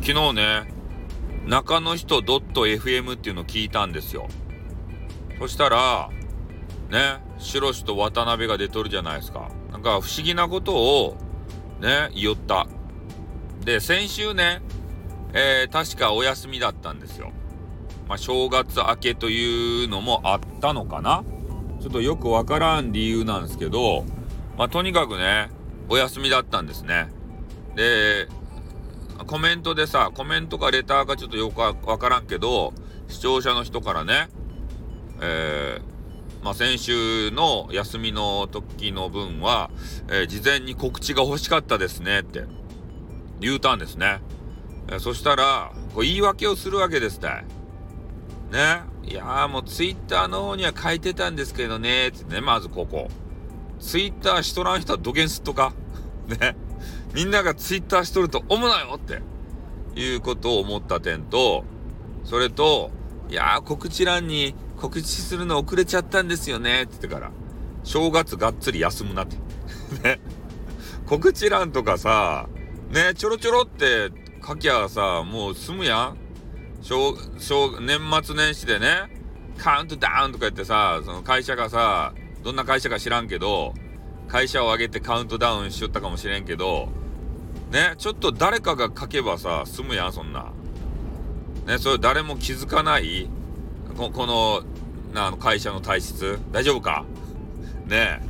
昨日ね、中の人 .fm っていうのを聞いたんですよ。そしたら、ね、シロシと渡辺が出とるじゃないですか。なんか不思議なことを、ね、言った。で、先週ね、えー、確かお休みだったんですよ。まあ、正月明けというのもあったのかなちょっとよくわからん理由なんですけど、まあ、とにかくね、お休みだったんですね。で、コメントでさ、コメントかレターかちょっとよくわからんけど、視聴者の人からね、えー、まあ、先週の休みの時の分は、えー、事前に告知が欲しかったですねって言うたんですね。えー、そしたら、こう言い訳をするわけですって。ね。いやもうツイッターの方には書いてたんですけどね、ってね、まずここ。ツイッターしとらん人はどげんすっとか ね。みんながツイッターしとると思うなよっていうことを思った点と、それと、いやー告知欄に告知するの遅れちゃったんですよねって言ってから、正月がっつり休むなって。ね。告知欄とかさ、ね、ちょろちょろって書きゃさ、もう済むやん小、小、年末年始でね、カウントダウンとか言ってさ、その会社がさ、どんな会社か知らんけど、会社を挙げてカウントダウンしよったかもしれんけど、ね、ちょっと誰かが書けばさ、済むやん、そんな。ね、それ誰も気づかないここの、な、会社の体質大丈夫か？ねえ。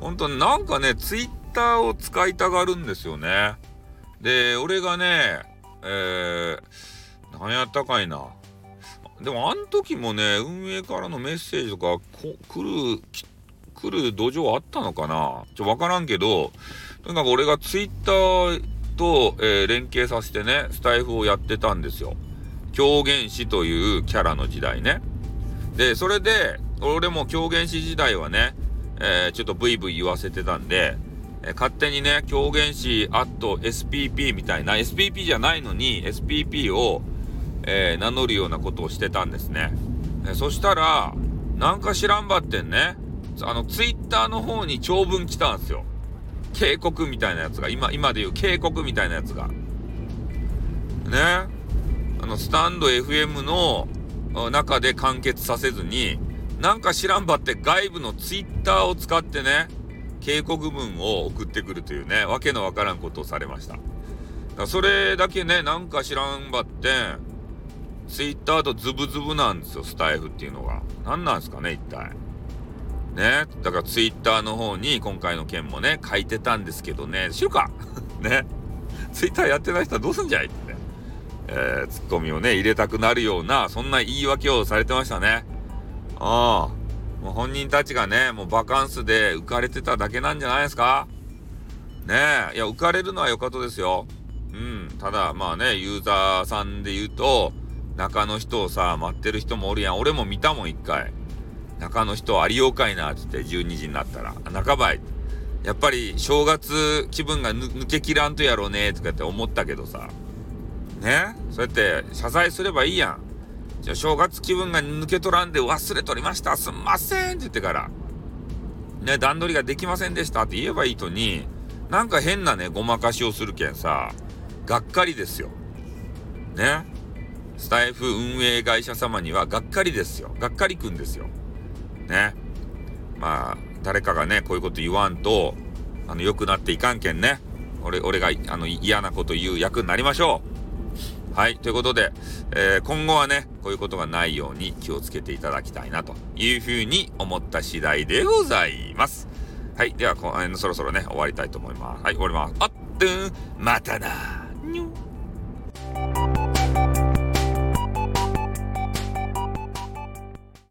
ほんとなんかね、ツイッターを使いたがるんですよね。で、俺がね、えー、何やったかいな。でもあん時もね、運営からのメッセージとか来る、来来る土壌あったのかな？ちょ、わからんけど、とにかく俺がツイッターと、えー、連携させてね、スタイフをやってたんですよ。狂言師というキャラの時代ね。で、それで、俺も狂言師時代はね、えー、ちょっとブイブイ言わせてたんで、えー、勝手にね、狂言師アット SPP みたいな、SPP じゃないのに SPP を、えー、名乗るようなことをしてたんですね。えそしたら、なんか知らんばってんね、あの、ツイッターの方に長文来たんですよ。警告みたいなやつが、今、今で言う警告みたいなやつが。ね。あの、スタンド FM の中で完結させずに、なんか知らんばって外部のツイッターを使ってね、警告文を送ってくるというね、わけのわからんことをされました。それだけね、なんか知らんばって、ツイッターとズブズブなんですよ、スタイフっていうのが。何なんですかね、一体。ね。だからツイッターの方に今回の件もね、書いてたんですけどね、知るか？ね。ツイッターやってない人はどうすんじゃい？ってね。えー、ツッコミをね、入れたくなるような、そんな言い訳をされてましたね。ああ。もう本人たちがね、もうバカンスで浮かれてただけなんじゃないですか？ねえ。いや、浮かれるのは良かったですよ。うん。ただ、まあね、ユーザーさんで言うと、中の人をさ、待ってる人もおるやん。俺も見たもん、一回。中の人ありようかいな、つって12時になったら。半ばい。やっぱり正月気分が抜けきらんとやろうね、とかって思ったけどさ。ね？そうやって謝罪すればいいやん。じゃ正月気分が抜け取らんで忘れとりました。すんませんって言ってから。ね、段取りができませんでしたって言えばいいとに、なんか変なね、ごまかしをするけんさ、がっかりですよ。ね？スタイフ運営会社様にはがっかりですよ。がっかりくんですよ。ね。まあ、誰かがね、こういうこと言わんと、あの、良くなっていかんけんね。俺、俺が、あの、嫌なこと言う役になりましょう。はい。ということで、えー、今後はね、こういうことがないように気をつけていただきたいなというふうに思った次第でございます。はい。では、このそろそろね、終わりたいと思います。はい、終わります。あっとまたな